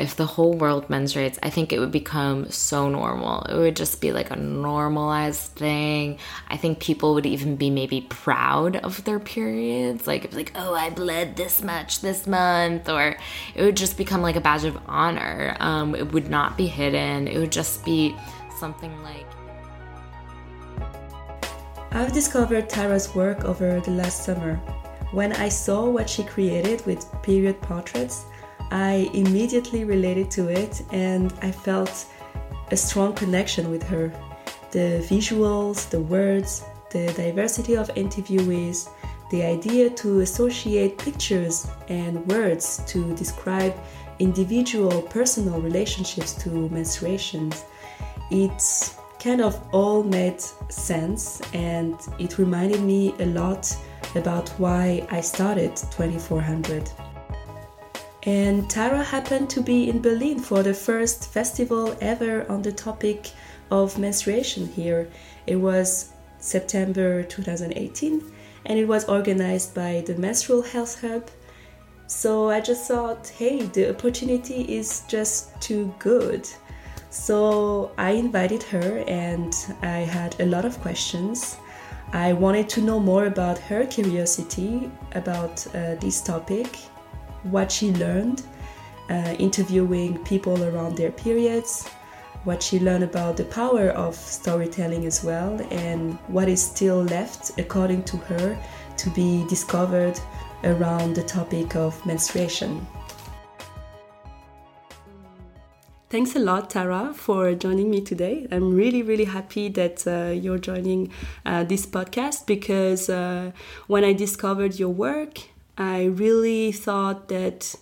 if the whole world menstruates, I think it would become so normal. It would just be like a normalized thing. I think people would even be maybe proud of their periods. Like, like, oh, I bled this much this month. Or it would just become like a badge of honor. Um, it would not be hidden. It would just be something like. I've discovered Tara's work over the last summer. When I saw what she created with period portraits, I immediately related to it and I felt a strong connection with her. The visuals, the words, the diversity of interviewees, the idea to associate pictures and words to describe individual personal relationships to menstruations. It's kind of all made sense and it reminded me a lot about why I started 2400. And Tara happened to be in Berlin for the first festival ever on the topic of menstruation here. It was September 2018 and it was organized by the Menstrual Health Hub. So I just thought, hey, the opportunity is just too good. So I invited her and I had a lot of questions. I wanted to know more about her curiosity about uh, this topic what she learned uh, interviewing people around their periods, what she learned about the power of storytelling as well, and what is still left, according to her, to be discovered around the topic of menstruation. Thanks a lot, Tara, for joining me today. I'm really, really happy that uh, you're joining uh, this podcast because uh, when I discovered your work, I really thought that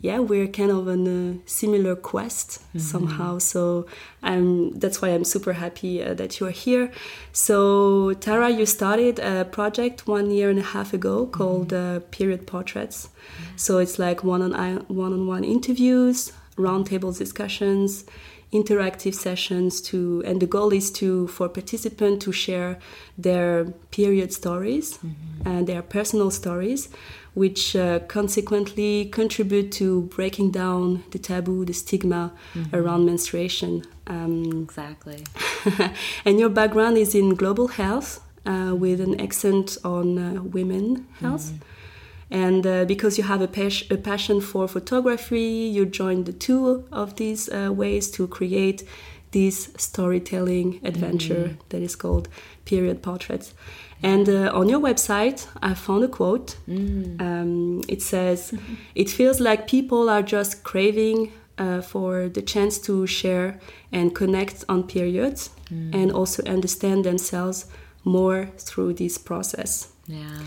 yeah we're kind of on a similar quest mm-hmm. somehow so um, that's why i'm super happy uh, that you're here so tara you started a project one year and a half ago mm-hmm. called uh, period portraits mm-hmm. so it's like one-on one-on-one interviews roundtable discussions interactive sessions to and the goal is to for participants to share their period stories mm-hmm. and their personal stories which uh, consequently contribute to breaking down the taboo, the stigma mm-hmm. around menstruation. Um, exactly. and your background is in global health uh, with an accent on uh, women health. Mm-hmm. And uh, because you have a, pas- a, passion for photography, you joined the two of these uh, ways to create this storytelling adventure mm-hmm. that is called period portraits. And uh, on your website, I found a quote. Mm. Um, it says, It feels like people are just craving uh, for the chance to share and connect on periods mm. and also understand themselves more through this process. Yeah.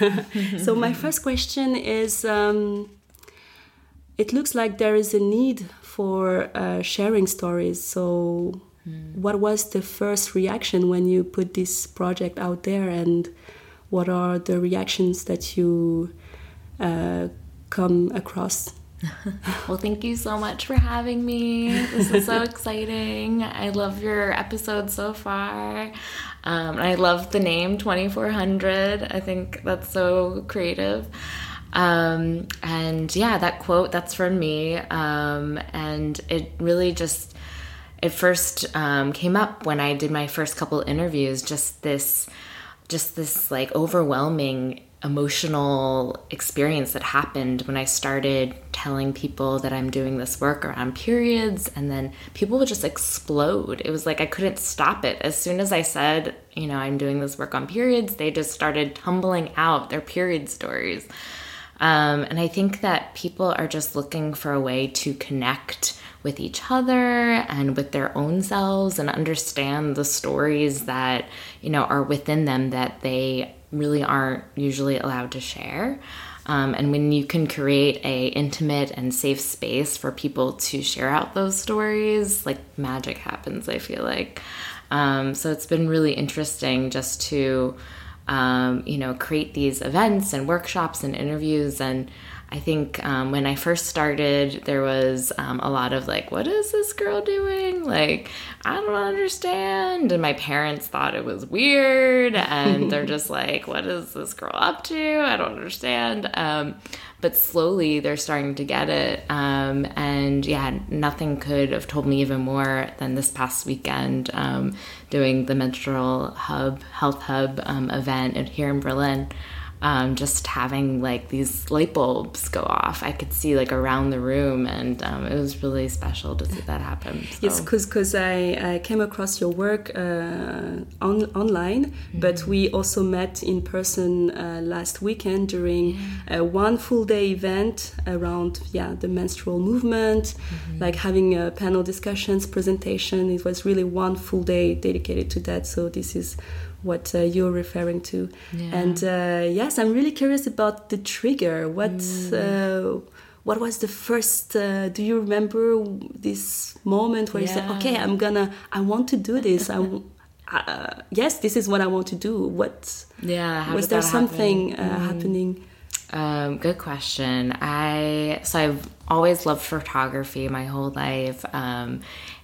so, my first question is um, it looks like there is a need for uh, sharing stories. So, Mm. What was the first reaction when you put this project out there, and what are the reactions that you uh, come across? well, thank you so much for having me. This is so exciting. I love your episode so far. Um, I love the name 2400. I think that's so creative. Um, and yeah, that quote, that's from me. Um, and it really just it first um, came up when I did my first couple interviews. Just this, just this like overwhelming emotional experience that happened when I started telling people that I'm doing this work around periods, and then people would just explode. It was like I couldn't stop it. As soon as I said, you know, I'm doing this work on periods, they just started tumbling out their period stories. Um, and I think that people are just looking for a way to connect with each other and with their own selves and understand the stories that, you know, are within them that they really aren't usually allowed to share. Um, and when you can create a intimate and safe space for people to share out those stories, like magic happens. I feel like. Um, so it's been really interesting just to, um, you know, create these events and workshops and interviews and I think um, when I first started, there was um, a lot of like, what is this girl doing? Like, I don't understand. And my parents thought it was weird. And they're just like, what is this girl up to? I don't understand. Um, but slowly they're starting to get it. Um, and yeah, nothing could have told me even more than this past weekend um, doing the menstrual hub, health hub um, event here in Berlin um, just having like these light bulbs go off. I could see like around the room, and um, it was really special to see that happen. So. Yes, because I, I came across your work uh, on, online, mm-hmm. but we also met in person uh, last weekend during yeah. one full day event around yeah the menstrual movement, mm-hmm. like having a panel discussions, presentation. It was really one full day dedicated to that. So this is what uh, you're referring to. Yeah. And uh, yes, I'm really curious about the trigger. What mm. uh, what was the first? Uh, do you remember this moment where yeah. you said, "Okay, I'm gonna, I want to do this. I, uh, yes, this is what I want to do." What? Yeah. was there something happen? Uh, mm. happening? Um, good question. I so I've always loved photography my whole life, um,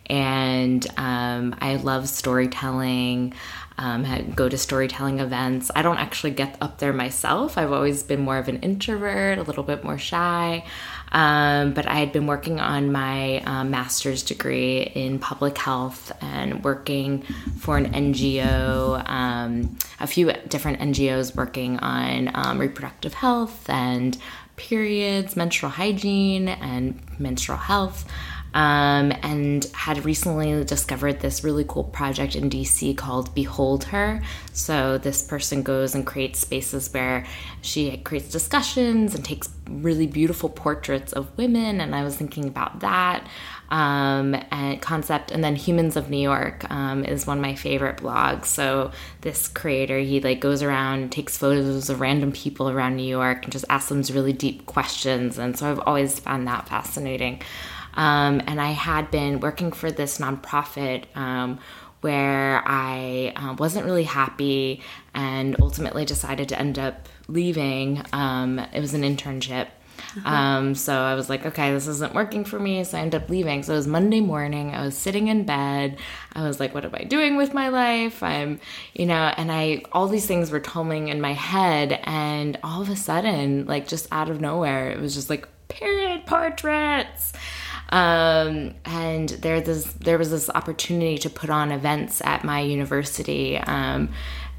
and um, I love storytelling um, go to storytelling events. I don't actually get up there myself. I've always been more of an introvert, a little bit more shy. Um, but I had been working on my um, master's degree in public health and working for an NGO, um, a few different NGOs working on um, reproductive health and periods, menstrual hygiene, and menstrual health um, and had recently discovered this really cool project in DC called Behold Her. So this person goes and creates spaces where she creates discussions and takes really beautiful portraits of women, and I was thinking about that um, and concept. And then Humans of New York um, is one of my favorite blogs. So this creator, he like goes around and takes photos of random people around New York and just asks them really deep questions. And so I've always found that fascinating. Um, and I had been working for this nonprofit um, where I uh, wasn't really happy and ultimately decided to end up leaving. Um, it was an internship. Uh-huh. Um, so I was like, okay, this isn't working for me. So I ended up leaving. So it was Monday morning. I was sitting in bed. I was like, what am I doing with my life? I'm, you know, and I, all these things were tumbling in my head. And all of a sudden, like just out of nowhere, it was just like, period portraits. Um, and there, this, there was this opportunity to put on events at my university. Um,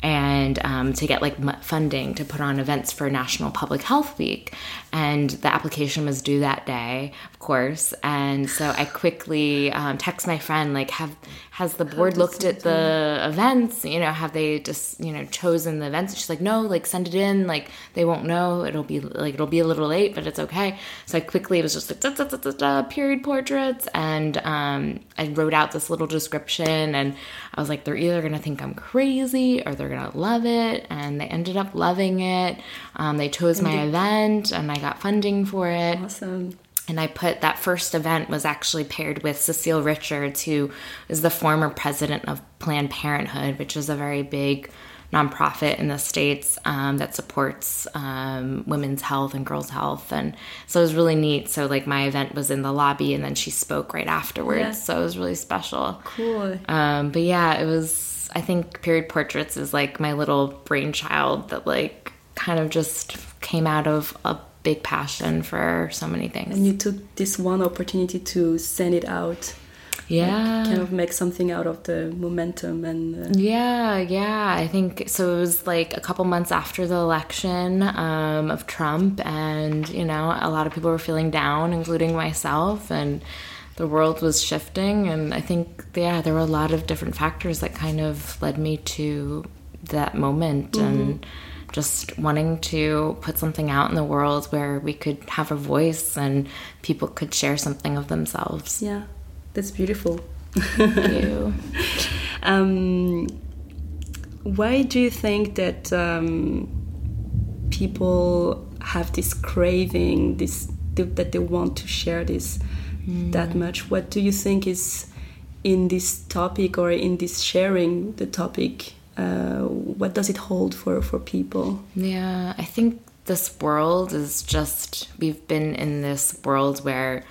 and um, to get like funding to put on events for National Public Health Week. And the application was due that day, of course. And so I quickly um, text my friend, like, have has the board looked at the events? You know, have they just you know chosen the events? And she's like, no, like send it in. Like they won't know. It'll be like it'll be a little late, but it's okay. So I quickly was just like da, da, da, da, period portraits, and um, I wrote out this little description, and I was like, they're either gonna think I'm crazy or they're gonna love it, and they ended up loving it. Um, they chose my event, and I got funding for it. Awesome and I put that first event was actually paired with Cecile Richards, who is the former president of Planned Parenthood, which is a very big nonprofit in the states um, that supports um, women's health and girls' health, and so it was really neat. So like my event was in the lobby, and then she spoke right afterwards, yeah. so it was really special. Cool. Um, but yeah, it was. I think period portraits is like my little brainchild that like kind of just came out of a big passion for so many things. And you took this one opportunity to send it out. Yeah. Like kind of make something out of the momentum and. Uh... Yeah, yeah. I think so. It was like a couple months after the election um, of Trump, and, you know, a lot of people were feeling down, including myself. And the world was shifting. And I think, yeah, there were a lot of different factors that kind of led me to that moment. Mm -hmm. And just wanting to put something out in the world where we could have a voice and people could share something of themselves. Yeah, that's beautiful. Thank you. um, why do you think that um, people have this craving, this that they want to share this mm. that much? What do you think is in this topic or in this sharing the topic uh, what does it hold for for people? Yeah, I think this world is just, we've been in this world where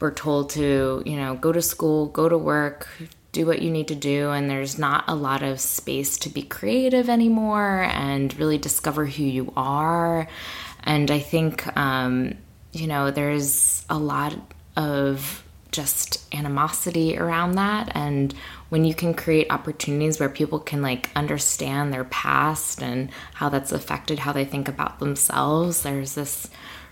we're told to, you know, go to school, go to work, do what you need to do, and there's not a lot of space to be creative anymore and really discover who you are. And I think, um, you know, there's a lot of just animosity around that. And when you can create opportunities where people can like understand their past and how that's affected how they think about themselves, there's this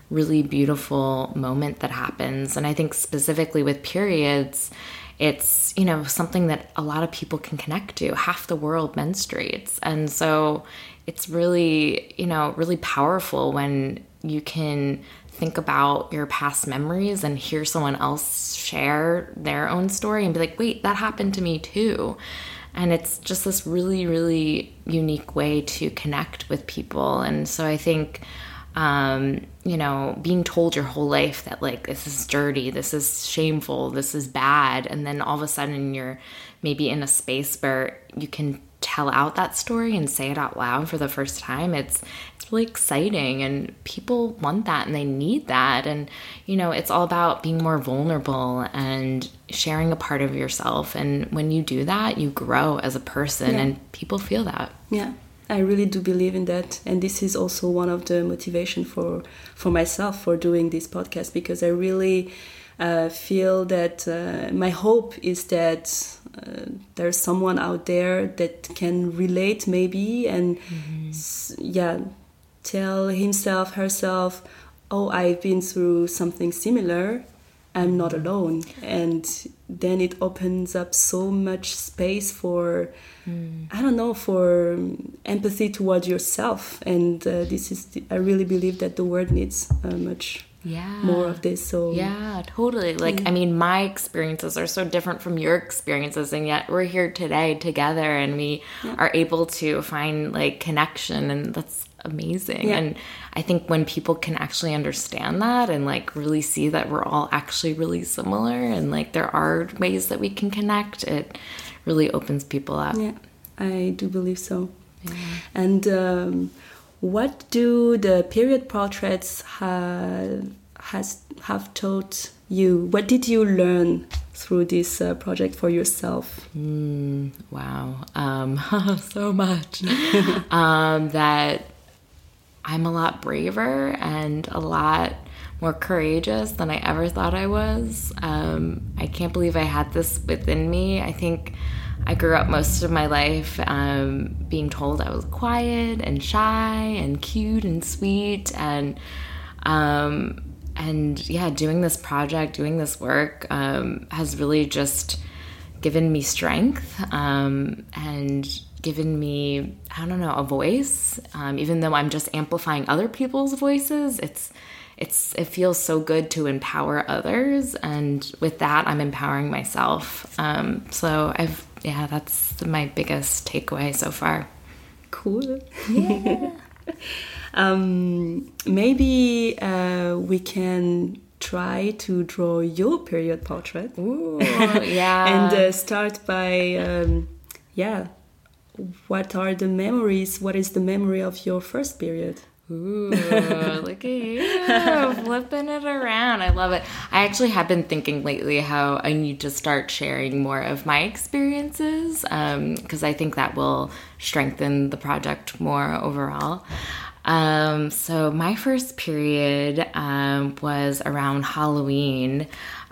really beautiful moment that happens. And I think specifically with periods, it's you know something that a lot of people can connect to half the world menstruates and so it's really you know really powerful when you can think about your past memories and hear someone else share their own story and be like wait that happened to me too and it's just this really really unique way to connect with people and so i think um, you know, being told your whole life that like this is dirty, this is shameful, this is bad, and then all of a sudden you're maybe in a space where you can tell out that story and say it out loud for the first time. It's it's really exciting and people want that and they need that and you know, it's all about being more vulnerable and sharing a part of yourself and when you do that, you grow as a person yeah. and people feel that. Yeah. I really do believe in that, and this is also one of the motivation for for myself for doing this podcast because I really uh, feel that uh, my hope is that uh, there's someone out there that can relate maybe and mm-hmm. yeah tell himself herself oh I've been through something similar I'm not alone. And then it opens up so much space for, mm. I don't know, for empathy toward yourself. And uh, this is, the, I really believe that the world needs uh, much yeah more of this so yeah totally like yeah. i mean my experiences are so different from your experiences and yet we're here today together and we yeah. are able to find like connection and that's amazing. Yeah. And I think when people can actually understand that and like really see that we're all actually really similar and like there are ways that we can connect, it really opens people up. Yeah, I do believe so. Yeah. And um, what do the period portraits has have taught you? What did you learn through this uh, project for yourself? Mm, wow, um, so much. um, that I'm a lot braver and a lot more courageous than I ever thought I was. Um, I can't believe I had this within me. I think I grew up most of my life um, being told I was quiet and shy and cute and sweet and um, and yeah, doing this project, doing this work um, has really just given me strength um, and given me, I don't know, a voice. Um, even though I'm just amplifying other people's voices, it's it's it feels so good to empower others, and with that, I'm empowering myself. Um, so I've yeah, that's my biggest takeaway so far. Cool. Yeah. um, maybe uh, we can try to draw your period portrait. Ooh, yeah. and uh, start by, um, yeah, what are the memories? What is the memory of your first period? Ooh, look at you flipping it around. I love it. I actually have been thinking lately how I need to start sharing more of my experiences because um, I think that will strengthen the project more overall. Um, so, my first period um, was around Halloween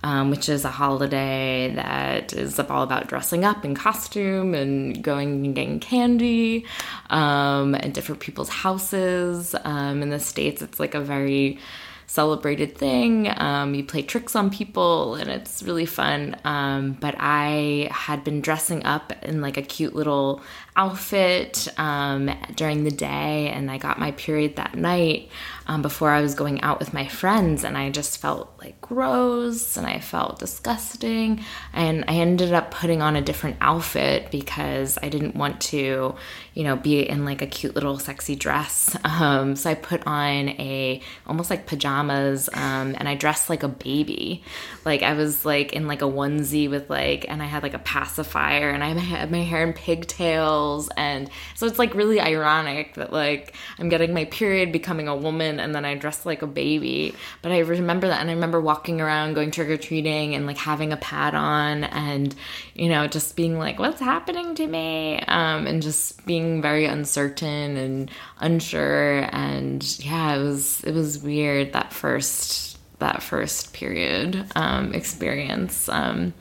um, which is a holiday that is all about dressing up in costume and going and getting candy um, at different people's houses. Um, in the States, it's like a very celebrated thing. Um, you play tricks on people and it's really fun. Um, but I had been dressing up in like a cute little outfit um, during the day and I got my period that night. Um, before I was going out with my friends, and I just felt like gross and I felt disgusting. And I ended up putting on a different outfit because I didn't want to, you know, be in like a cute little sexy dress. Um, so I put on a almost like pajamas, um, and I dressed like a baby. Like I was like in like a onesie with like, and I had like a pacifier, and I had my hair in pigtails, and so it's like really ironic that like I'm getting my period, becoming a woman, and then I dressed like a baby. But I remember that, and I remember walking around, going trick or treating, and like having a pad on, and you know, just being like, "What's happening to me?" Um, and just being very uncertain and unsure, and yeah, it was it was weird that first that first period um, experience. Um,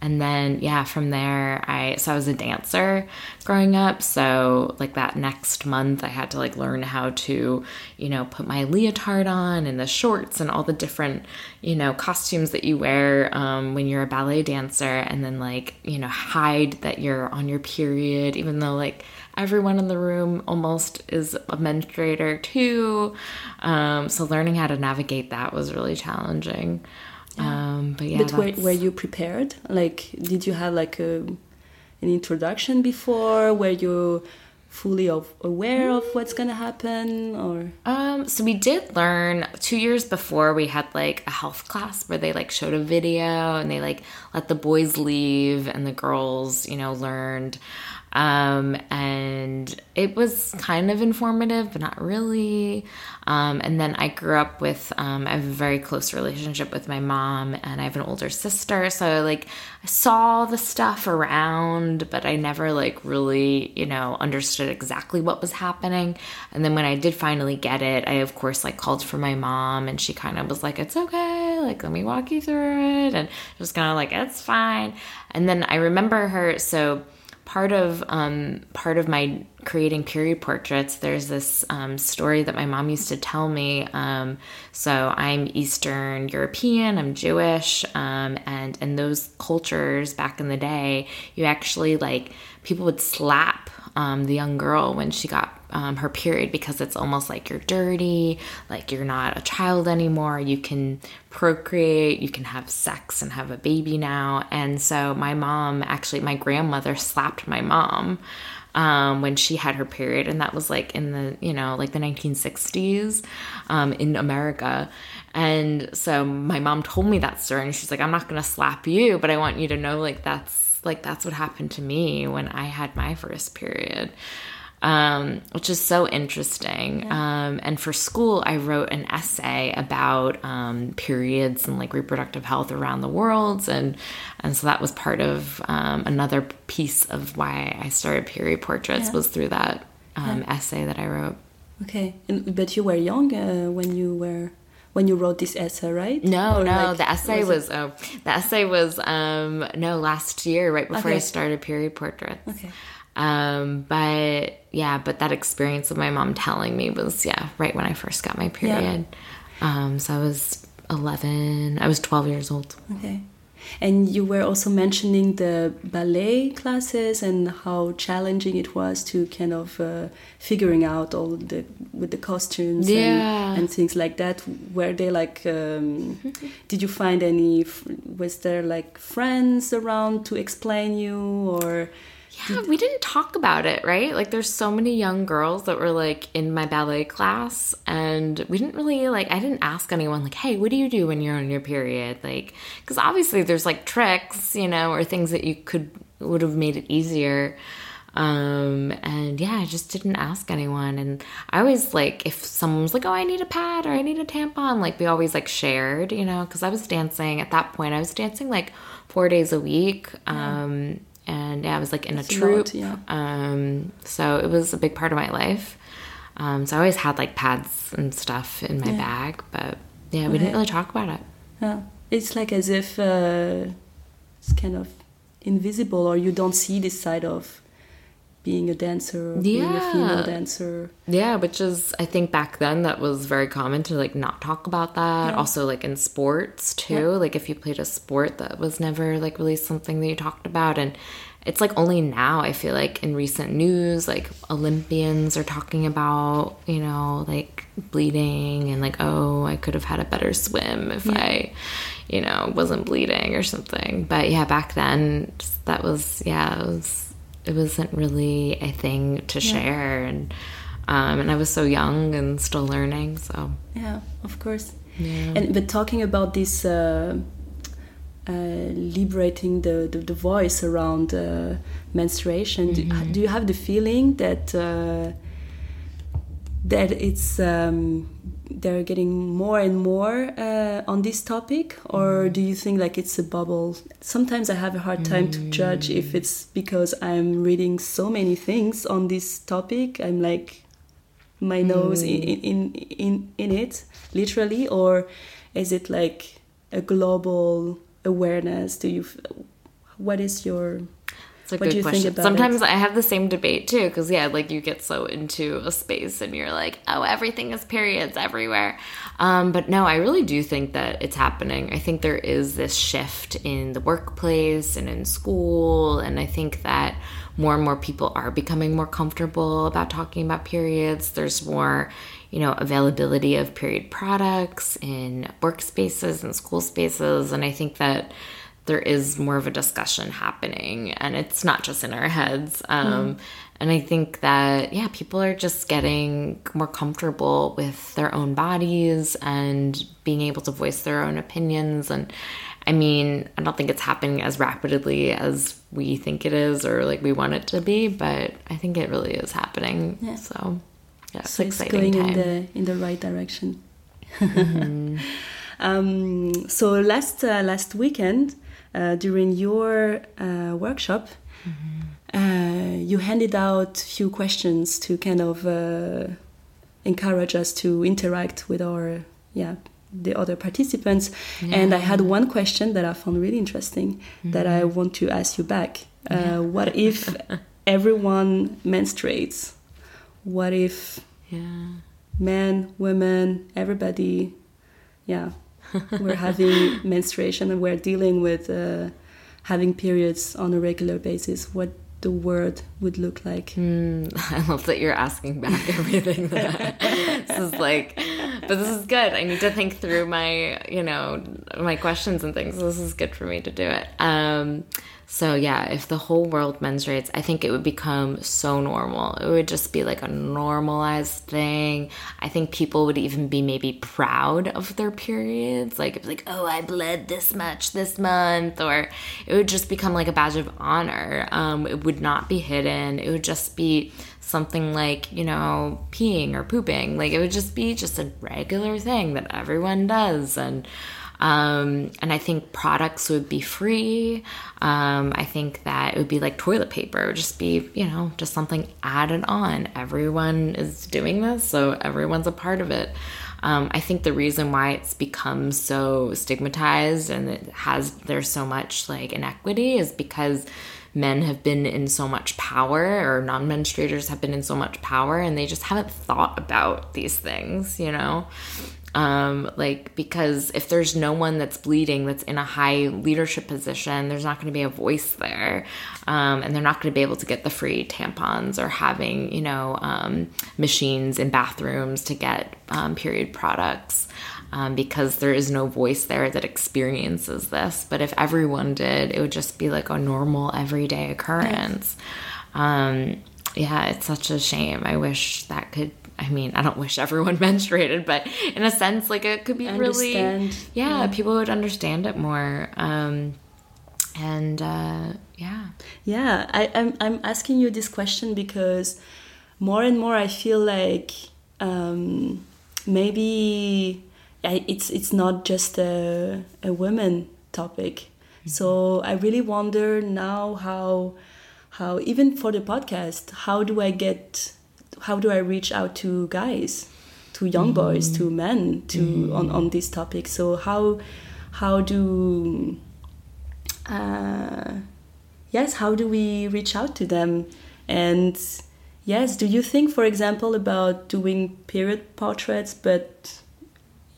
and then yeah from there i so i was a dancer growing up. So like that next month i had to like learn how to you know put my leotard on and the shorts and all the different you know costumes that you wear um, when you're a ballet dancer. And then like you know hide that you're on your period even though like everyone in the room almost is a menstruator too. Um, so learning how to navigate that was really challenging um, but yeah, but were, were you prepared? Like, did you have like a, an introduction before? Were you fully of, aware of what's gonna happen or um so we did learn two years before we had like a health class where they like showed a video and they like let the boys leave and the girls you know learned um, and it was kind of informative, but not really. Um, and then I grew up with, um, I have a very close relationship with my mom, and I have an older sister. So, like, I saw the stuff around, but I never, like, really, you know, understood exactly what was happening. And then when I did finally get it, I, of course, like, called for my mom, and she kind of was like, it's okay. Like, let me walk you through it. And just kind of like, it's fine. And then I remember her, so, part of um, part of my creating period portraits there's this um, story that my mom used to tell me um, so i'm eastern european i'm jewish um, and in those cultures back in the day you actually like people would slap um, the young girl when she got um, her period because it's almost like you're dirty, like you're not a child anymore. You can procreate, you can have sex and have a baby now. And so my mom, actually, my grandmother slapped my mom. Um, when she had her period, and that was like in the you know like the 1960s um, in America. And so my mom told me that story, and she's like, "I'm not gonna slap you, but I want you to know like that's like that's what happened to me when I had my first period." um, which is so interesting. Yeah. Um, and for school, I wrote an essay about um, periods and like reproductive health around the world, and and so that was part of um, another piece of why I started period portraits yeah. was through that um, yeah. essay that I wrote. Okay, and, but you were young uh, when you were when you wrote this essay, right? No, or no, like, the essay was, was oh, the essay was um no last year, right before okay. I started period portraits. Okay. Um, but yeah, but that experience of my mom telling me was yeah, right when I first got my period. Yeah. Um, so I was 11, I was 12 years old. Okay. And you were also mentioning the ballet classes and how challenging it was to kind of uh, figuring out all the with the costumes yeah. and, and, things like that. Were they like? Um, did you find any? Was there like friends around to explain you or? Yeah, we didn't talk about it, right? Like there's so many young girls that were like in my ballet class and we didn't really like I didn't ask anyone like, "Hey, what do you do when you're on your period?" Like cuz obviously there's like tricks, you know, or things that you could would have made it easier. Um and yeah, I just didn't ask anyone and I always like if someone was like, "Oh, I need a pad or I need a tampon," like we always like shared, you know, cuz I was dancing at that point. I was dancing like 4 days a week. Um and yeah, I was like in That's a troupe. Lot, yeah. Um, so it was a big part of my life. Um, so I always had like pads and stuff in my yeah. bag, but yeah, we okay. didn't really talk about it. Yeah, it's like as if uh, it's kind of invisible, or you don't see this side of being a dancer or yeah. being a female dancer. Yeah, which is I think back then that was very common to like not talk about that. Yeah. Also like in sports too. Yeah. Like if you played a sport that was never like really something that you talked about and it's like only now I feel like in recent news, like Olympians are talking about, you know, like bleeding and like, oh, I could have had a better swim if yeah. I, you know, wasn't bleeding or something. But yeah, back then that was, yeah, it was, it wasn't really a thing to yeah. share. And, um, and I was so young and still learning. So yeah, of course. Yeah. And but talking about this, uh, uh, liberating the, the, the, voice around uh, menstruation. Mm-hmm. Do, do, you have the feeling that uh, that it's um, they're getting more and more uh, on this topic, or mm-hmm. do you think like it's a bubble? Sometimes I have a hard time mm-hmm. to judge if it's because I'm reading so many things on this topic. I'm like my nose in, mm. in in in it literally, or is it like a global awareness? Do you? What is your it's a what good question. Sometimes it? I have the same debate too, because yeah, like you get so into a space and you're like, oh, everything is periods everywhere. Um, but no, I really do think that it's happening. I think there is this shift in the workplace and in school, and I think that more and more people are becoming more comfortable about talking about periods. There's more, you know, availability of period products in workspaces and school spaces. And I think that there is more of a discussion happening and it's not just in our heads. Um, mm. And I think that, yeah, people are just getting more comfortable with their own bodies and being able to voice their own opinions. And I mean, I don't think it's happening as rapidly as we think it is or like we want it to be, but I think it really is happening. Yeah. So, yeah, it's, so it's going time. in the in the right direction. Mm-hmm. um, so last uh, last weekend, uh, during your uh, workshop, mm-hmm. you handed out a few questions to kind of uh, encourage us to interact with our yeah the other participants. Yeah. And I had one question that I found really interesting mm-hmm. that I want to ask you back. Uh, yeah. what if everyone menstruates? What if yeah. men, women, everybody, yeah, we're having menstruation and we're dealing with uh, having periods on a regular basis? What the word would look like. Mm, I love that you're asking back everything. That this is like, but this is good. I need to think through my, you know, my questions and things. This is good for me to do it. Um, so yeah, if the whole world menstruates, I think it would become so normal. It would just be like a normalized thing. I think people would even be maybe proud of their periods. Like it's like, oh, I bled this much this month, or it would just become like a badge of honor. Um, it would not be hidden. It would just be something like you know peeing or pooping. Like it would just be just a regular thing that everyone does, and um, and I think products would be free. Um, I think that it would be like toilet paper, it would just be, you know, just something added on. Everyone is doing this, so everyone's a part of it. Um, I think the reason why it's become so stigmatized and it has there's so much like inequity is because men have been in so much power or non-menstruators have been in so much power and they just haven't thought about these things you know? Um, like because if there's no one that's bleeding that's in a high leadership position there's not going to be a voice there. Um, and they're not going to be able to get the free tampons or having you know um, machines in bathrooms to get um, period products um, because there is no voice there that experiences this. But if everyone did it would just be like a normal everyday occurrence. Um, yeah it's such a shame. I wish that could I mean, I don't wish everyone menstruated, but in a sense, like it could be really, yeah, yeah, people would understand it more. Um, and uh, yeah, yeah, I, I'm I'm asking you this question because more and more I feel like um, maybe it's it's not just a a women topic. Mm-hmm. So I really wonder now how how even for the podcast, how do I get how do I reach out to guys, to young mm-hmm. boys, to men, to mm-hmm. on on this topic? So how how do uh, yes, how do we reach out to them? And yes, do you think, for example, about doing period portraits, but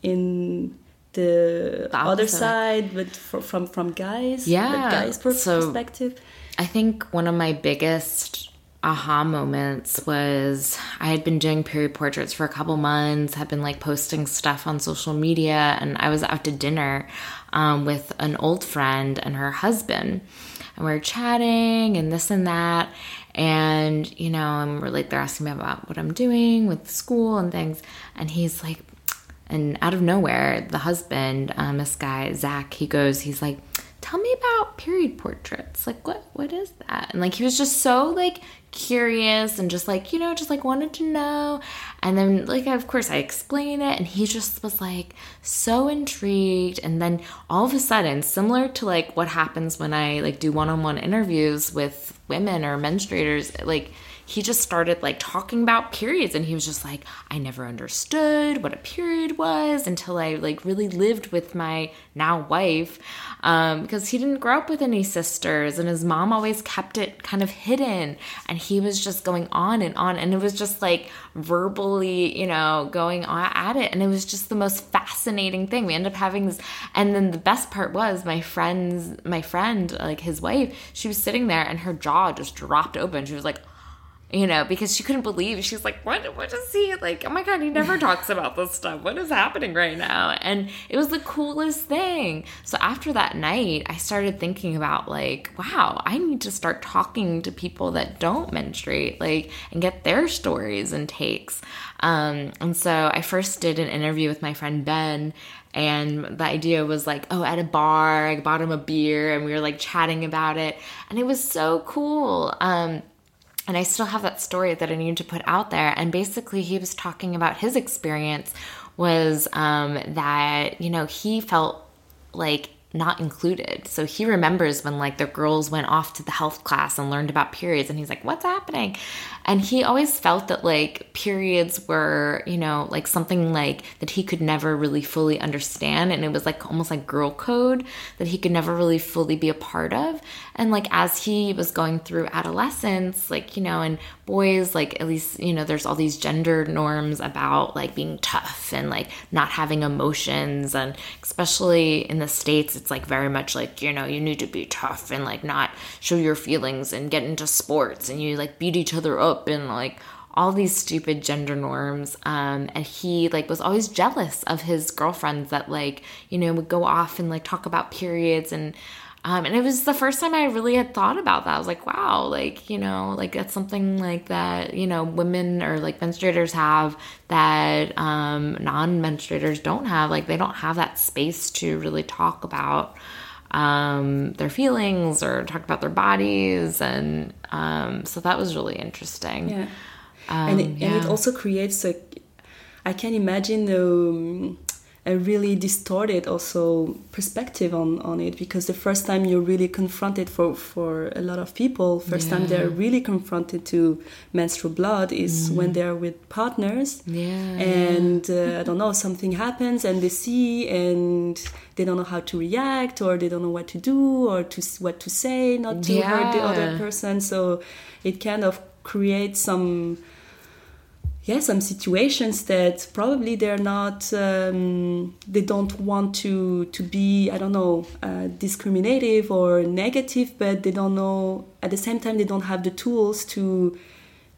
in the, The other side, but for, from from guys, Yeah, guys' per- so- perspective. I think one of my biggest aha moments was I had been doing period portraits for a couple months, had been like posting stuff on social media, and I was out to dinner um, with an old friend and her husband. And we were chatting and this and that. And, you know, I'm like, they're asking me about what I'm doing with school and things. And he's like, and out of nowhere, the husband, um, this guy, Zach, he goes, he's like, tell me about period portraits. Like, what, what is that? And like, he was just so like curious and just like, you know, just like wanted to know. And then like, of course I explain it and he just was like so intrigued. And then all of a sudden, similar to like what happens when I like do one-on-one interviews with women or menstruators, like, he just started like talking about periods and he was just like i never understood what a period was until i like really lived with my now wife um, because he didn't grow up with any sisters and his mom always kept it kind of hidden and he was just going on and on and it was just like verbally you know going on at it and it was just the most fascinating thing. We ended up having this and then the best part was my friend's my friend like his wife she was sitting there and her jaw just dropped open. She was like you know, because she couldn't believe. She's like, "What? What is he like? Oh my god, he never talks about this stuff. What is happening right now?" And it was the coolest thing. So after that night, I started thinking about like, wow, I need to start talking to people that don't menstruate, like, and get their stories and takes. Um, and so I first did an interview with my friend Ben. And the idea was like, oh, at a bar, I bought him a beer and we were like chatting about it. And it was so cool. Um, and I still have that story that I need to put out there. And basically, he was talking about his experience was um, that you know he felt like not included. So he remembers when like the girls went off to the health class and learned about periods, and he's like, "What's happening?" And he always felt that like periods were, you know, like something like that he could never really fully understand, and it was like almost like girl code that he could never really fully be a part of. And like as he was going through adolescence, like you know, and boys, like at least you know, there's all these gender norms about like being tough and like not having emotions, and especially in the states, it's like very much like you know, you need to be tough and like not show your feelings and get into sports, and you like beat each other up and like all these stupid gender norms. Um, and he like was always jealous of his girlfriends that like you know would go off and like talk about periods and um, and it was the first time I really had thought about that. I was like, wow, like, you know, like that's something like that, you know, women or like menstruators have that um, non menstruators don't have. Like, they don't have that space to really talk about um, their feelings or talk about their bodies. And um, so that was really interesting. Yeah. Um, and, it, and it also creates a i can imagine um, a really distorted also perspective on, on it because the first time you're really confronted for, for a lot of people first time they're really confronted to menstrual blood is when they're with partners Mm. Yeah. and uh, i don't know something happens and they see and they don't know how to react or they don't know what to do or to what to say not to hurt the other person so it kind of creates some yeah some situations that probably they're not um, they don't want to to be i don't know uh, discriminative or negative but they don't know at the same time they don't have the tools to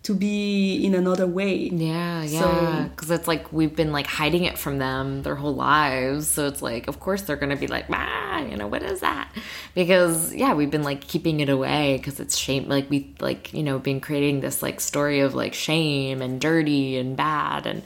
to be in another way Yeah, yeah. Because it's like we've been like hiding it from them their whole lives. So it's like, of course, they're going to be like, ah, you know, what is that? Because, yeah, we've been like keeping it away because it's shame. Like, we, like, you know, been creating this like story of like shame and dirty and bad. And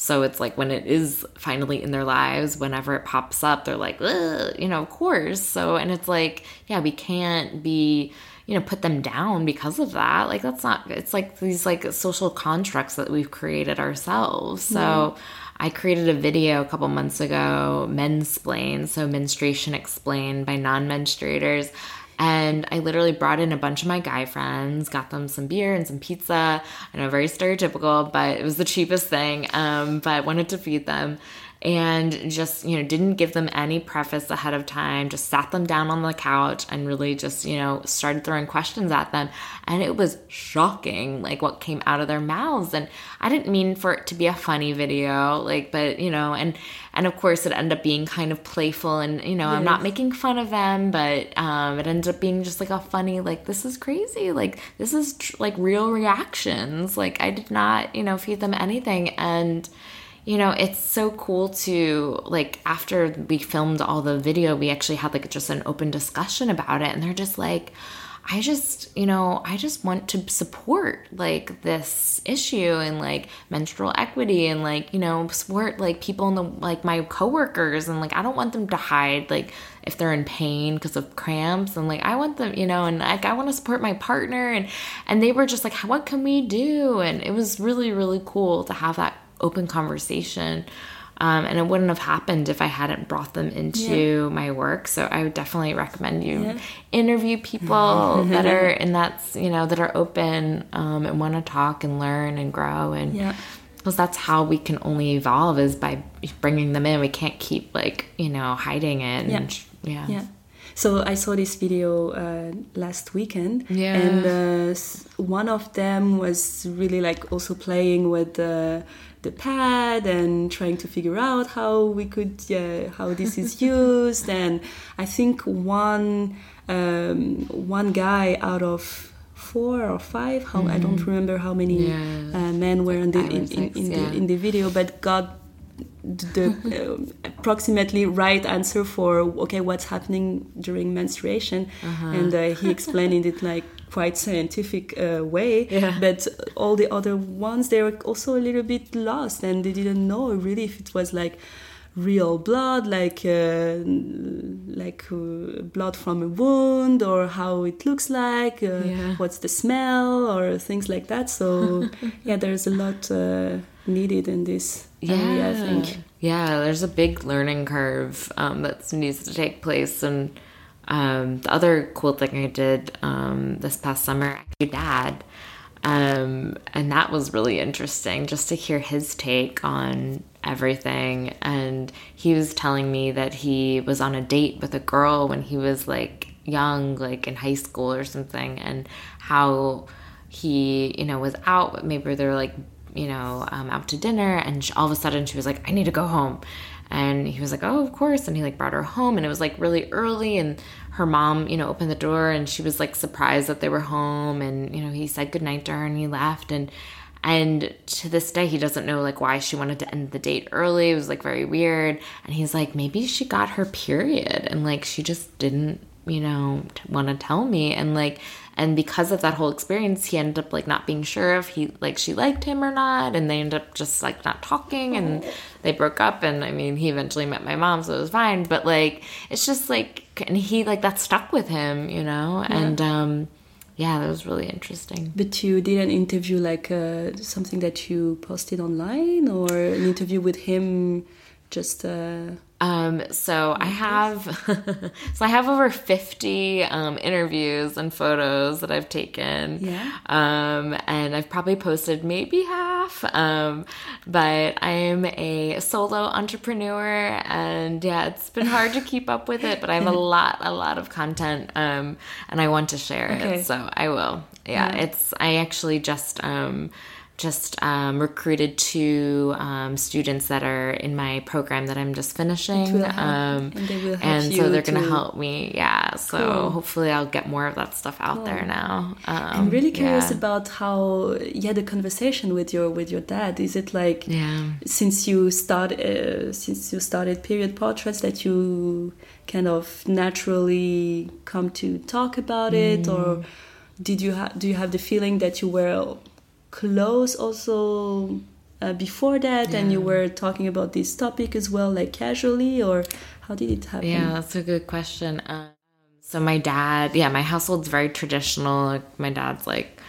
so it's like when it is finally in their lives, whenever it pops up, they're like, you know, of course. So, and it's like, yeah, we can't be you know put them down because of that. Like that's not it's like these like social constructs that we've created ourselves. So mm-hmm. i created a video a couple months ago mensplain so menstruation explained by non-menstruators and I literally brought in a bunch of my guy friends, got them some beer and some pizza. I know, very stereotypical, but it was the cheapest thing. Um, but I wanted to feed them. And just you know didn't give them any preface ahead of time just sat them down on the couch and really just you know started throwing questions at them. And it was shocking like what came out of their mouths. And i didn't mean for it to be a funny video like but you know and and of course it ended up being kind of playful and you know yes. i'm not making fun of them but um, it ended up being just like a funny like this is crazy. Like this is tr- like real reactions. Like i did not you know feed them anything. And you know, it's so cool to like after we filmed all the video, we actually had like just an open discussion about it. And they're just like, I just, you know, I just want to support like this issue and like menstrual equity and like, you know, support like people in the like my coworkers and like I don't want them to hide like if they're in pain because of cramps and like I want them, you know, and like I want to support my partner and and they were just like what can we do? And it was really really cool to have that open conversation. Um, and it wouldn't have happened if I hadn't brought them into yeah. my work. So I would definitely recommend you yeah. interview people that are and that's you know that are open um, and want to talk and learn and grow and yeah. because that's how we can only evolve is by bringing them in. We can't keep like you know hiding it. And, yeah. yeah. So I saw this video uh, last weekend, yeah. and uh, one of them was really like also playing with the the pad and trying to figure out how we could uh, how this is used and i think one um, one guy out of four or five how mm. i don't mm-hmm. remember how many yeah. uh, men were in the in, in, in, yeah. the, in the video but got the uh, approximately right answer for okay what's happening during menstruation uh-huh. and uh, he explained it like quite scientific uh, way yeah. but all the other ones they were also a little bit lost and they didn't know really if it was like real blood like uh, like uh, blood from a wound or how it looks like uh, yeah. what's the smell or things like that so yeah there's a lot uh, needed in this yeah. area i think yeah there's a big learning curve um, that needs to take place and um, the other cool thing I did um, this past summer, your dad, um, and that was really interesting just to hear his take on everything. And he was telling me that he was on a date with a girl when he was like young, like in high school or something, and how he, you know, was out. Maybe they were like, you know, um, out to dinner, and she, all of a sudden she was like, "I need to go home." And he was like, "Oh, of course." And he like brought her home, and it was like really early, and her mom, you know, opened the door, and she was like surprised that they were home, and you know, he said goodnight to her, and he left, and and to this day, he doesn't know like why she wanted to end the date early. It was like very weird, and he's like, maybe she got her period, and like she just didn't, you know, want to tell me, and like and because of that whole experience he ended up like not being sure if he like she liked him or not. And they ended up just like not talking and they broke up. And i mean he eventually met my mom so it was fine. But like it's just like and he like that stuck with him you know? Yeah. and um yeah that was really interesting. But you did an interview like uh, something that you posted online or an interview with him just uh um, so I have, so I have over 50, um, interviews and photos that I've taken. Yeah. Um, and I've probably posted maybe half. Um, but I'm a solo entrepreneur and yeah, it's been hard to keep up with it, but I have a lot, a lot of content, um, and I want to share okay. it. So I will. Yeah, yeah. It's, I actually just, um, just um, recruited two um, students that are in my program that I'm just finishing. Um, and, and so they're going to help me. Yeah. So cool. hopefully I'll get more of that stuff out cool. there now. I'm um, really curious yeah. about how you had a conversation with your with your dad. Is it like yeah. since you start uh, since you started period portraits that you kind of naturally come to talk about it mm. or did you have do you have the feeling that you were close also uh, before that yeah. and you were talking about this topic as well like casually or how did it happen? Yeah that's a good question. Um, so my dad yeah my household's very traditional. Like my dad's like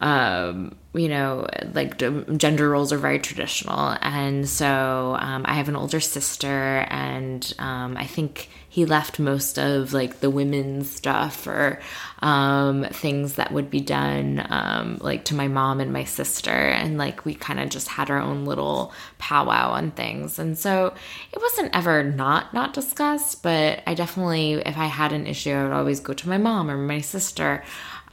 um, you know, like gender roles are very traditional. And so um, I have an older sister, and um, I think he left most of like the women's stuff or um, things that would be done um, like to my mom and my sister. And like we kind of just had our own little powwow on things. And so it wasn't ever not not discussed, but I definitely, if I had an issue, I would always go to my mom or my sister.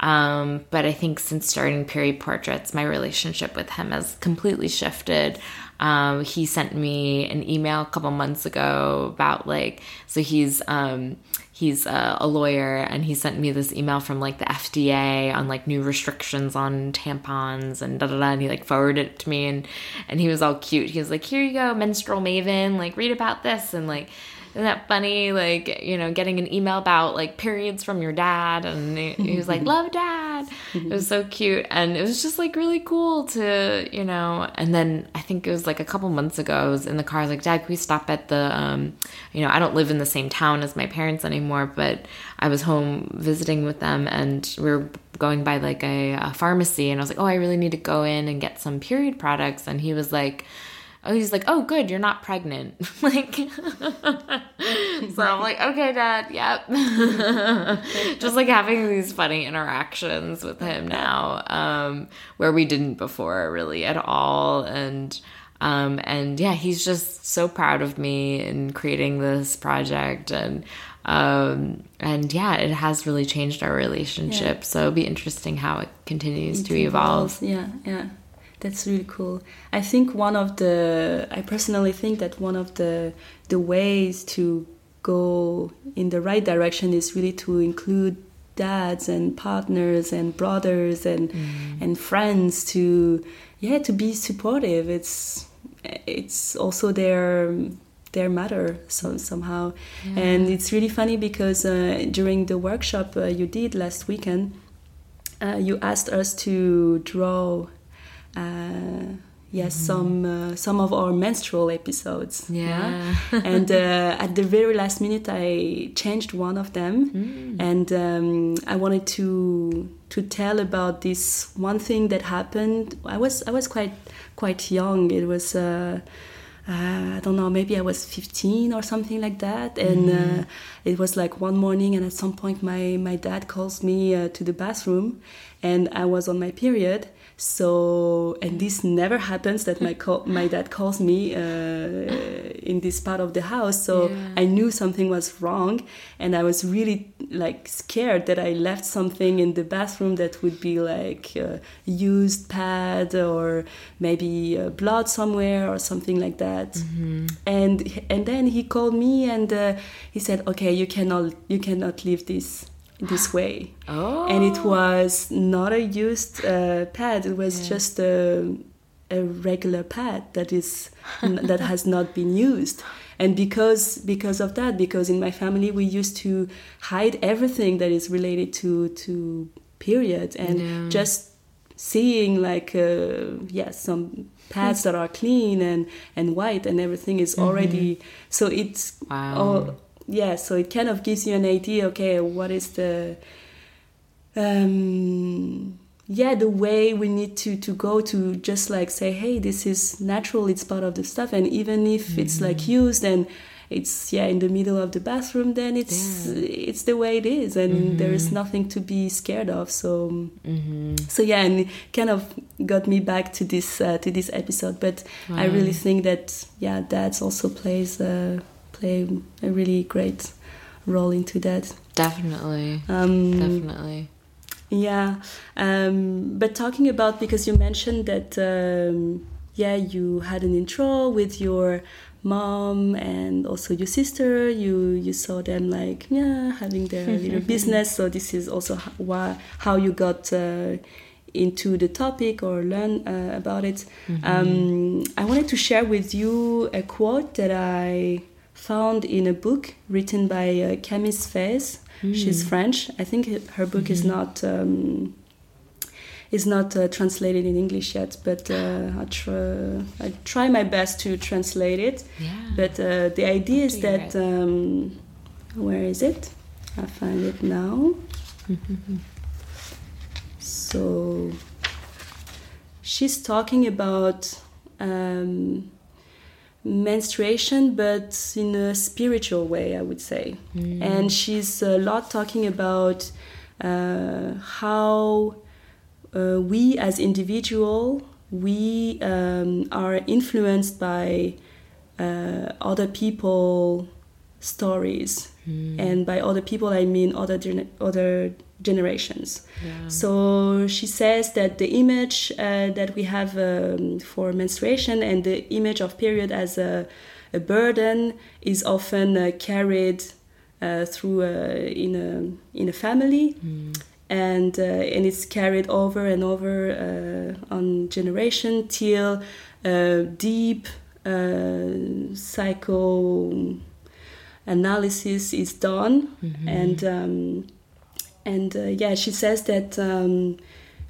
Um, but I think since starting Period Portraits, my relationship with him has completely shifted. Um, he sent me an email a couple months ago about like, so he's um, he's a, a, lawyer and he sent me this email from like the FDA on like new restrictions on tampons and da da da and he like forwarded it to me and and he was all cute. He was like, "Here you go, menstrual maven, like read about this." And like isn't that funny? Like, you know, getting an email about like periods from your dad, and he, was like, "Love, dad." It was so cute, and it was just like really cool to, you know. And then I think it was like a couple months ago, I was in the car. I was like, "Dad, can we stop at the?" Um, you know, I don't live in the same town as my parents anymore, but I was home visiting with them, and we were going by like a, a pharmacy, and I was like, "Oh, I really need to go in and get some period products," and he was like oh, he's like, oh, good, you're not pregnant. like, so I'm like, okay, dad, yep. Just like having these funny interactions with him now, um, where we didn't before really at all. And, um, and yeah, he's just so proud of me in creating this project and, um, and yeah, it has really changed our relationship. Yeah. So it'll be interesting how it continues it to evolve. evolve. Yeah, yeah that's really cool. I think one of the I personally think that one of the the ways to go in the right direction is really to include dads and partners and brothers and mm. and friends to yeah to be supportive. It's it's also their their matter so somehow yeah. and it's really funny because uh, during the workshop uh, you did last weekend uh, you asked us to draw uh, yes, mm-hmm. some uh, some of our menstrual episodes. Yeah, yeah? and uh, at the very last minute, I changed one of them, mm. and um, I wanted to to tell about this one thing that happened. I was I was quite quite young. It was. Uh, uh, I don't know, maybe I was 15 or something like that. And mm. uh, it was like one morning, and at some point, my, my dad calls me uh, to the bathroom, and I was on my period so and this never happens that my call, my dad calls me uh, in this part of the house so yeah. i knew something was wrong and i was really like scared that i left something in the bathroom that would be like uh, used pad or maybe uh, blood somewhere or something like that mm-hmm. and and then he called me and uh, he said okay you cannot you cannot leave this this way. Oh. And it was not a used uh, pad. It was yeah. just a, a regular pad that is that has not been used. And because because of that, because in my family we used to hide everything that is related to to period and yeah. just seeing like uh, yeah some pads that are clean and and white and everything is already mm-hmm. so it's wow. all yeah, so it kind of gives you an idea. Okay, what is the um, yeah the way we need to to go to just like say, hey, this is natural. It's part of the stuff, and even if mm-hmm. it's like mm-hmm. used and it's yeah in the middle of the bathroom then it's yeah. it's the way it is and mm-hmm. there is nothing to be scared of so mm-hmm. so yeah and it kind of got me back to this uh, to this episode but wow. i really think that yeah that also plays uh, play a really great role into that. Definitely. Um, Definitely. Yeah, um, but talking about because you mentioned that um, yeah you had an intro with your mom and also your sister. You you saw them like yeah having their little business. So this is also how, how you got. Uh, into the topic or learn uh, about it. Mm-hmm. Um, I wanted to share with you a quote that I found in a book written by uh, Camille Sfez. Mm. She's French. I think her book mm-hmm. is not um, is not uh, translated in English yet, but uh, I, try, I try my best to translate it. Yeah. But uh, the idea is that um, where is it? I find it now. so she's talking about um, menstruation, but in a spiritual way, I would say. Mm. And she's a lot talking about uh, how uh, we as individual we um, are influenced by uh, other people stories mm. and by other people i mean other other generations yeah. so she says that the image uh, that we have um, for menstruation and the image of period as a, a burden is often uh, carried uh, through a, in a in a family mm and uh, and it's carried over and over uh, on generation till uh, deep psycho analysis is done mm-hmm. and um, and uh, yeah she says that um,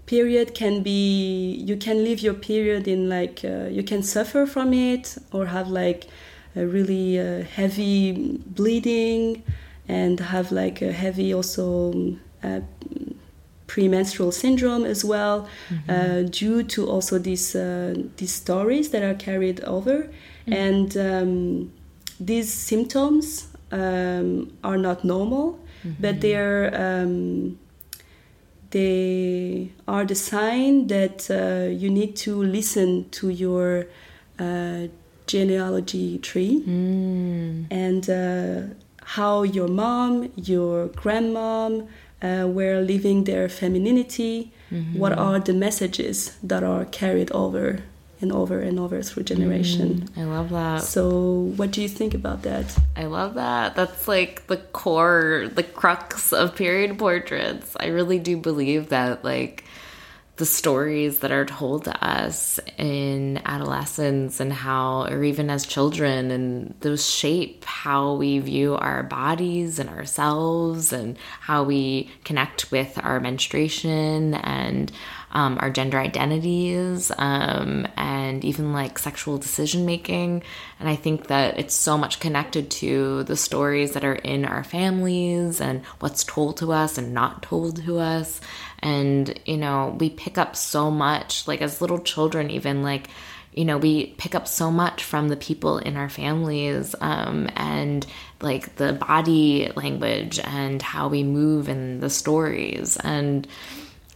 period can be you can live your period in like uh, you can suffer from it or have like a really uh, heavy bleeding and have like a heavy also premenstrual syndrome as well, mm-hmm. uh, due to also these uh, these stories that are carried over, mm-hmm. and um, these symptoms um, are not normal, mm-hmm. but they are um, they are the sign that uh, you need to listen to your uh, genealogy tree mm. and uh, how your mom, your grandmom, uh, were living their femininity, mm-hmm. what are the messages that are carried over and over and over through generation. Mm, I love that. So, what do you think about that? I love that. That's like the core, the crux of period portraits. I really do believe that, like, the stories that are told to us in adolescence and how, or even as children, and those shape how we view our bodies and ourselves and how we connect with our menstruation and um, our gender identities um, and even like sexual decision making. And I think that it's so much connected to the stories that are in our families and what's told to us and not told to us and you know we pick up so much like as little children even like you know we pick up so much from the people in our families um, and like the body language and how we move and the stories and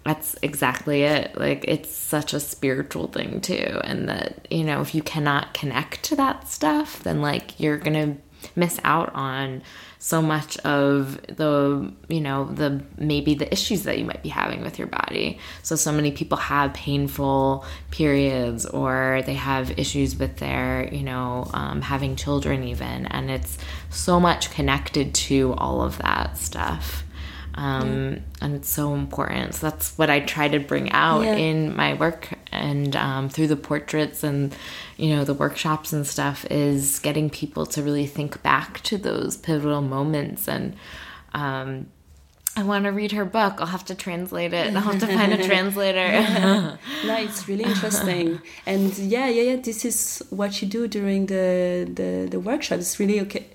that's exactly it. Like it's such a spiritual thing too and that you know if you cannot connect to that stuff then like you're gonna miss out on so much of the you know the maybe the issues that you might be having with your body. So so many people have painful periods or they have issues with their you know um, having children even and it's so much connected to all of that stuff um, and it's so important. So that's what I try to bring out yeah. in my work and um, through the portraits and you know the workshops and stuff is getting people to really think back to those pivotal moments and. Um, I want to read her book. I'll have to translate it. I'll have to find a translator. yeah. No, it's really interesting. And yeah, yeah, yeah. This is what you do during the the, the workshop. It's really okay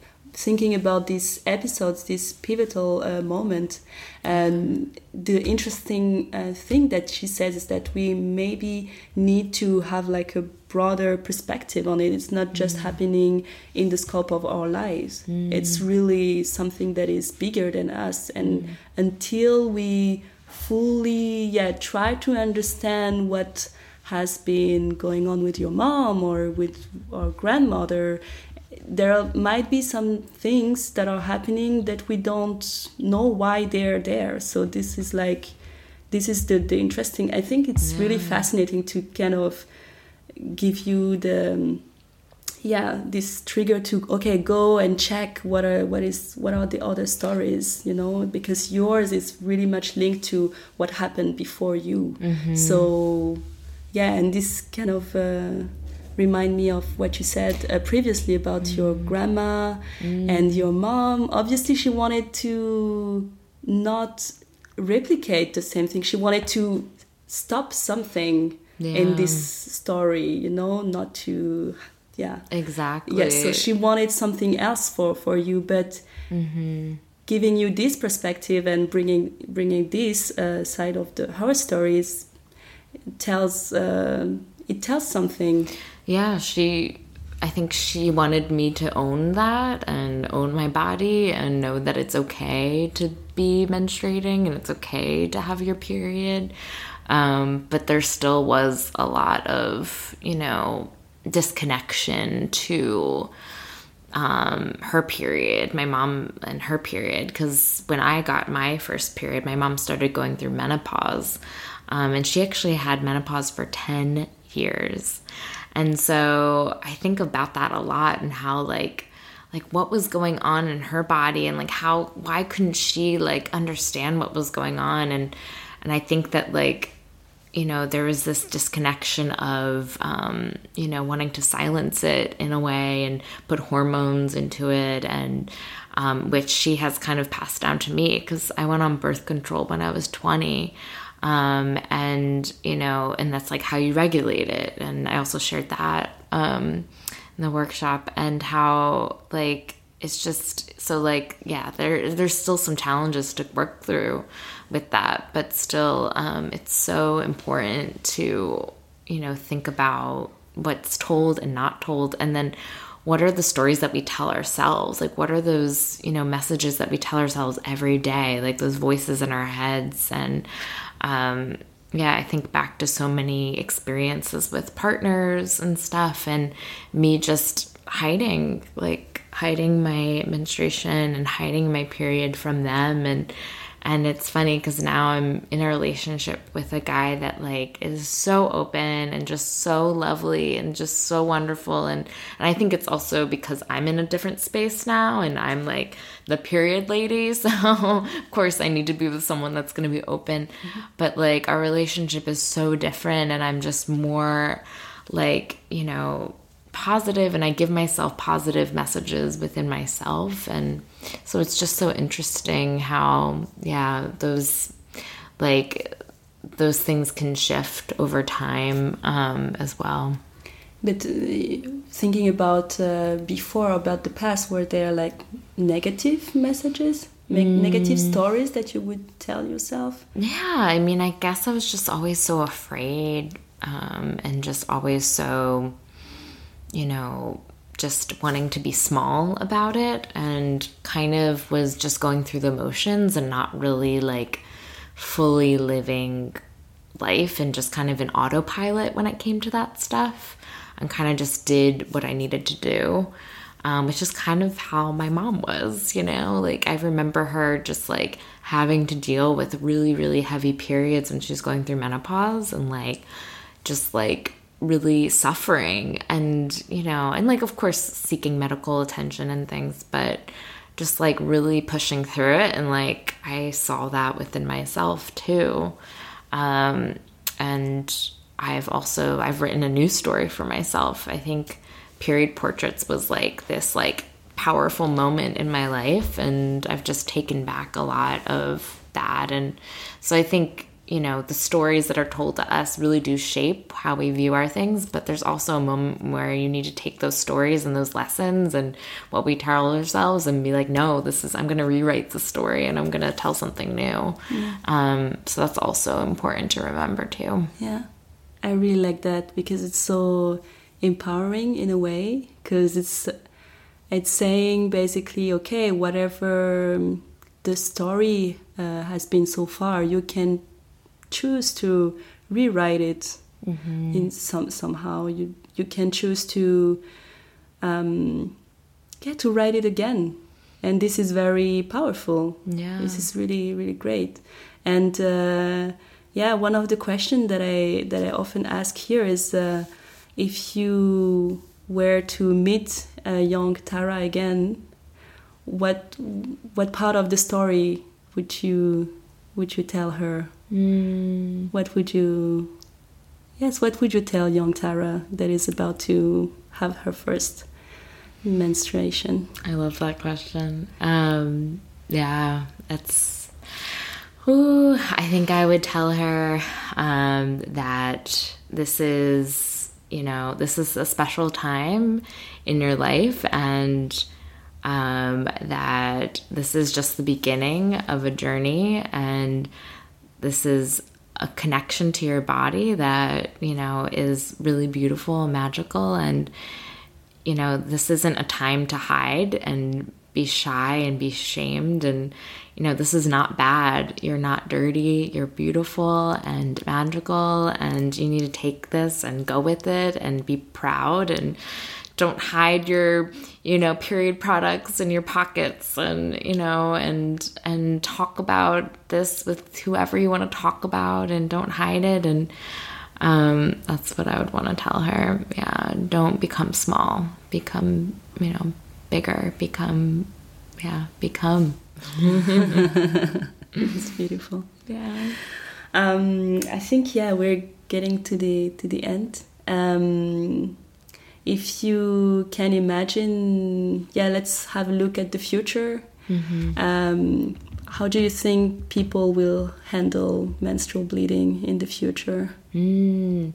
thinking about these episodes, this pivotal uh, moment, and the interesting uh, thing that she says is that we maybe need to have like a broader perspective on it. It's not just mm. happening in the scope of our lives. Mm. It's really something that is bigger than us, and mm. until we fully, yeah, try to understand what has been going on with your mom or with our grandmother there might be some things that are happening that we don't know why they're there. So this is like, this is the, the interesting. I think it's yeah. really fascinating to kind of give you the yeah this trigger to okay go and check what are what is what are the other stories you know because yours is really much linked to what happened before you mm-hmm. so yeah and this kind of uh, remind me of what you said uh, previously about mm. your grandma mm. and your mom. Obviously, she wanted to not replicate the same thing. She wanted to stop something yeah. in this story, you know, not to, yeah. Exactly. Yes, yeah, so she wanted something else for, for you, but. Mm-hmm. Giving you this perspective and bringing bringing this uh, side of the her stories tells uh, it tells something. Yeah, she I think she wanted me to own that and own my body and know that it's okay to be menstruating and it's okay to have your period. Um, but there still was a lot of, you know, disconnection to um, her period, my mom and her period. Because when I got my first period, my mom started going through menopause. Um, and she actually had menopause for 10 years. And so I think about that a lot and how like like what was going on in her body and like how why couldn't she like understand what was going on? And and I think that like you know there was this disconnection of um, you know wanting to silence it in a way and put hormones into it and um, which she has kind of passed down to me because I went on birth control when I was 20 um, and you know and that's like how you regulate it. And i also shared that um, in the workshop and how like it's just so like yeah there there's still some challenges to work through with that but still um, it's so important to you know think about what's told and not told. And then what are the stories that we tell ourselves? Like what are those you know messages that we tell ourselves every day? Like those voices in our heads and um, yeah, I think back to so many experiences with partners and stuff, and me just hiding, like hiding my menstruation and hiding my period from them, and and it's funny because now i'm in a relationship with a guy that like is so open and just so lovely and just so wonderful. And and i think it's also because i'm in a different space now and i'm like the period lady. So of course i need to be with someone that's going to be open. But like our relationship is so different and i'm just more like you know positive and I give myself positive messages within myself. And so it's just so interesting how, yeah, those like those things can shift over time um, as well. But uh, thinking about uh, before, about the past, were there like negative messages? Mm. Negative stories that you would tell yourself? Yeah, I mean, I guess I was just always so afraid um, and just always so you know, just wanting to be small about it and kind of was just going through the motions and not really like fully living life and just kind of an autopilot when it came to that stuff and kind of just did what I needed to do. Um, which is kind of how my mom was, you know? Like, I remember her just like having to deal with really, really heavy periods when she was going through menopause and like just like really suffering and you know and like of course seeking medical attention and things but just like really pushing through it. And like i saw that within myself too. Um, and i've also i've written a new story for myself. I think period portraits was like this like powerful moment in my life and i've just taken back a lot of that. And so i think you know, the stories that are told to us really do shape how we view our things, but there's also a moment where you need to take those stories and those lessons and what we tell ourselves and be like, no, this is, I'm going to rewrite the story and I'm going to tell something new. Yeah. Um, so that's also important to remember too. Yeah. I really like that because it's so empowering in a way because it's it's saying basically okay whatever the story uh, has been so far you can choose to rewrite it mm-hmm. in some somehow. You you can choose to um, yeah to write it again, and this is very powerful. Yeah, this is really really great. And uh, yeah, one of the questions that I that I often ask here is uh, if you were to meet a young Tara again, what what part of the story would you would you tell her? Mm. What would you, yes, what would you tell young Tara that is about to have her first menstruation? I love that question. Um, yeah, it's. Ooh, I think I would tell her um, that this is, you know, this is a special time in your life, and um, that this is just the beginning of a journey, and this is a connection to your body that, you know, is really beautiful and magical. And, you know, this isn't a time to hide and be shy and be shamed. And, you know, this is not bad. You're not dirty. You're beautiful and magical. And you need to take this and go with it and be proud and, don't hide your you know period products in your pockets and you know and and talk about this with whoever you want to talk about and don't hide it and um, that's what I would want to tell her. Yeah, don't become small. Become, you know, bigger. Become, yeah, become. it's beautiful. Yeah. Um, I think yeah, we're getting to the to the end. Um, if you can imagine, yeah, let's have a look at the future. Mm-hmm. Um, how do you think people will handle menstrual bleeding in the future? Mm.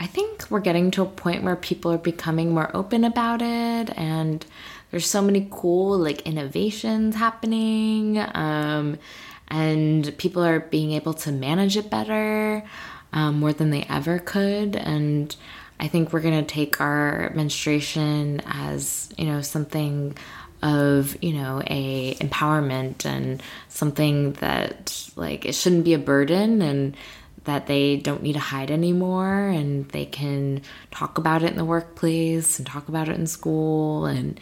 I think we're getting to a point where people are becoming more open about it, and there's so many cool like innovations happening, um, and people are being able to manage it better um, more than they ever could, and I think we're going to take our menstruation as, you know, something of, you know, a empowerment and something that like it shouldn't be a burden and that they don't need to hide anymore and they can talk about it in the workplace and talk about it in school and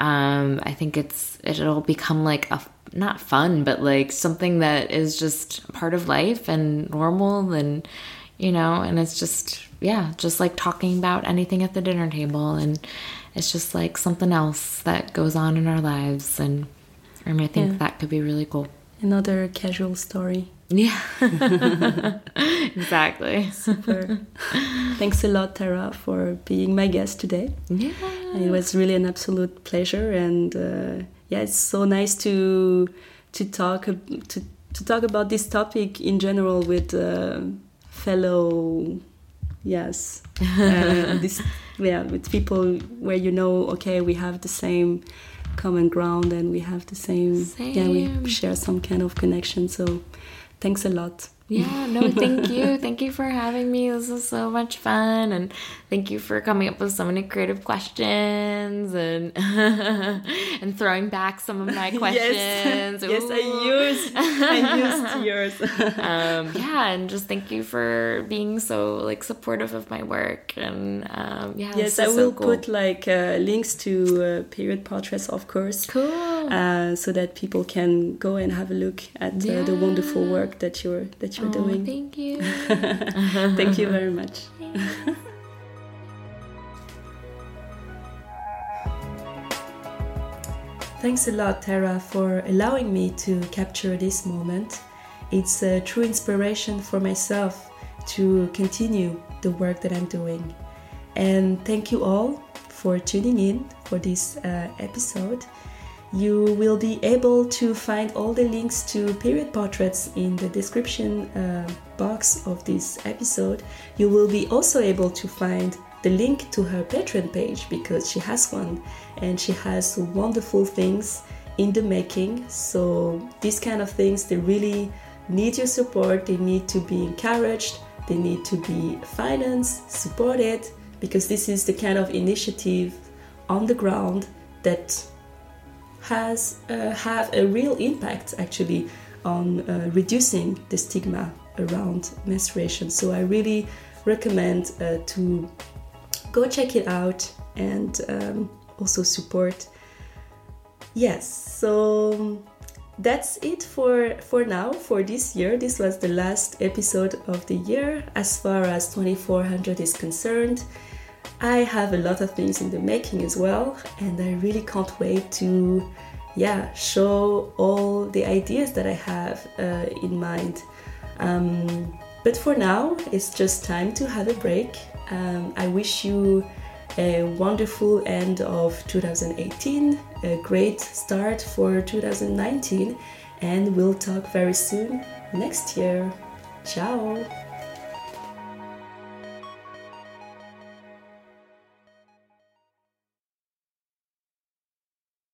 um, I think it's it'll become like a not fun but like something that is just part of life and normal and you know and it's just yeah, just like talking about anything at the dinner table. And it's just like something else that goes on in our lives. And, and I think yeah. that could be really cool. Another casual story. Yeah, exactly. Super. Thanks a lot, Tara, for being my guest today. Yeah. It was really an absolute pleasure. And uh, yeah, it's so nice to to talk to to talk about this topic in general with uh, fellow yes. Uh, this yeah with people where you know okay we have the same common ground and we have the same, same. yeah we share some kind of connection. So thanks a lot yeah, no, thank you. thank you for having me. This was so much fun. And thank you for coming up with so many creative questions and and throwing back some of my questions. yes, yes I used I used yours. um, yeah, and just thank you for being so like supportive of my work. And um, yeah, yes, I will so cool. put like uh, links to uh, period portraits, of course. Cool. Uh, so that people can go and have a look at yeah. the wonderful work that you're that you're oh, doing. Thank you. thank you very much. Thanks a lot, Tara, for allowing me to capture this moment. It's a true inspiration for myself to continue the work that I'm doing. And thank you all for tuning in for this uh, episode. You will be able to find all the links to period portraits in the description uh, box of this episode. You will be also able to find the link to her Patreon page because she has one and she has wonderful things in the making. So, these kind of things, they really need your support, they need to be encouraged, they need to be financed, supported, because this is the kind of initiative on the ground that has uh, have a real impact actually on uh, reducing the stigma around menstruation. So I really recommend uh, to go check it out and um, also support. Yes, so that's it for for now for this year. This was the last episode of the year as far as 2400 is concerned. I have a lot of things in the making as well, and I really can't wait to, yeah, show all the ideas that I have uh, in mind. Um, but for now, it's just time to have a break. Um, I wish you a wonderful end of 2018, a great start for 2019, and we'll talk very soon next year. Ciao!